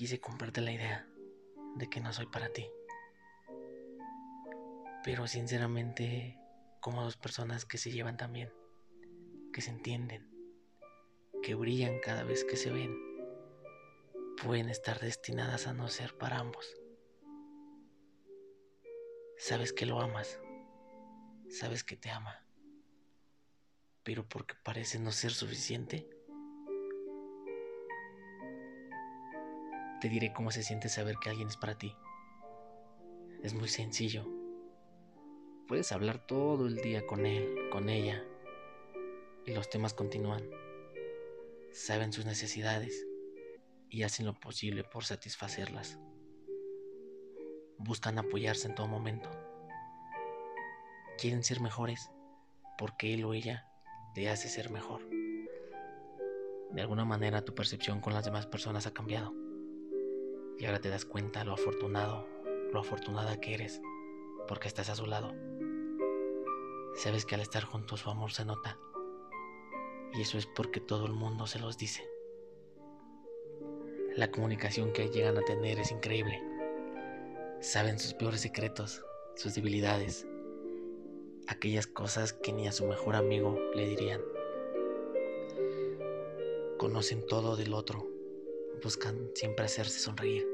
quise comprarte la idea de que no soy para ti. Pero sinceramente, como dos personas que se llevan tan bien, que se entienden, que brillan cada vez que se ven, pueden estar destinadas a no ser para ambos. Sabes que lo amas, sabes que te ama, pero porque parece no ser suficiente, te diré cómo se siente saber que alguien es para ti. Es muy sencillo. Puedes hablar todo el día con él, con ella, y los temas continúan. Saben sus necesidades y hacen lo posible por satisfacerlas. Buscan apoyarse en todo momento. Quieren ser mejores porque él o ella te hace ser mejor. De alguna manera tu percepción con las demás personas ha cambiado. Y ahora te das cuenta lo afortunado, lo afortunada que eres porque estás a su lado. Sabes que al estar juntos su amor se nota. Y eso es porque todo el mundo se los dice. La comunicación que llegan a tener es increíble. Saben sus peores secretos, sus debilidades, aquellas cosas que ni a su mejor amigo le dirían. Conocen todo del otro, buscan siempre hacerse sonreír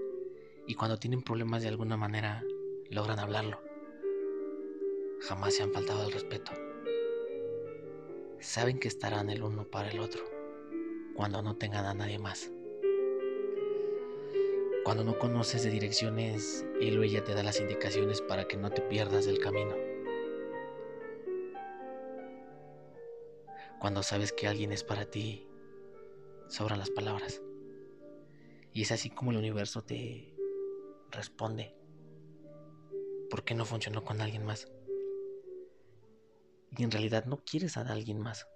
y cuando tienen problemas de alguna manera logran hablarlo. Jamás se han faltado al respeto. Saben que estarán el uno para el otro cuando no tengan a nadie más. Cuando no conoces de direcciones, él o ella te da las indicaciones para que no te pierdas del camino. Cuando sabes que alguien es para ti, sobran las palabras. Y es así como el universo te responde. ¿Por qué no funcionó con alguien más? Y en realidad no quieres a alguien más.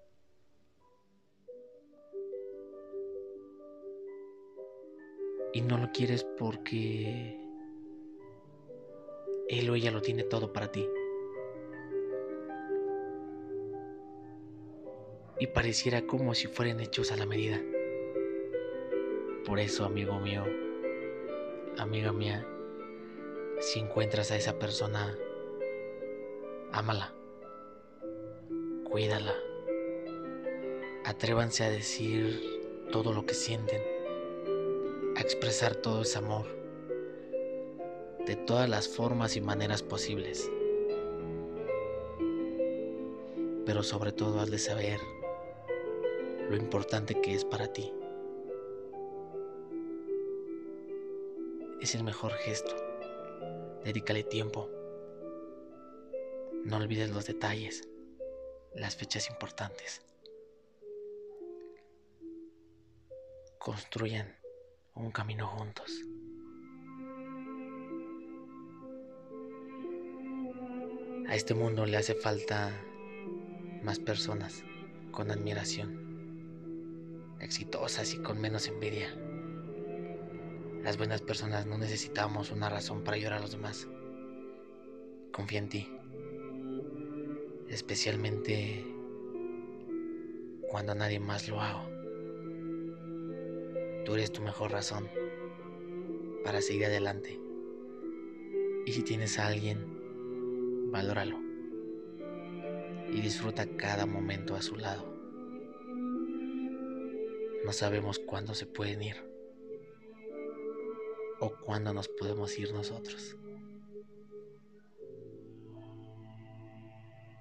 Y no lo quieres porque él o ella lo tiene todo para ti. Y pareciera como si fueran hechos a la medida. Por eso, amigo mío, amiga mía, si encuentras a esa persona, ámala, cuídala, atrévanse a decir todo lo que sienten a expresar todo ese amor de todas las formas y maneras posibles. Pero sobre todo has de saber lo importante que es para ti. Es el mejor gesto. Dedícale tiempo. No olvides los detalles, las fechas importantes. Construyan un camino juntos. A este mundo le hace falta más personas con admiración, exitosas y con menos envidia. Las buenas personas no necesitamos una razón para ayudar a los demás. Confía en ti, especialmente cuando nadie más lo haga. Tú eres tu mejor razón para seguir adelante. Y si tienes a alguien, valóralo. Y disfruta cada momento a su lado. No sabemos cuándo se pueden ir o cuándo nos podemos ir nosotros.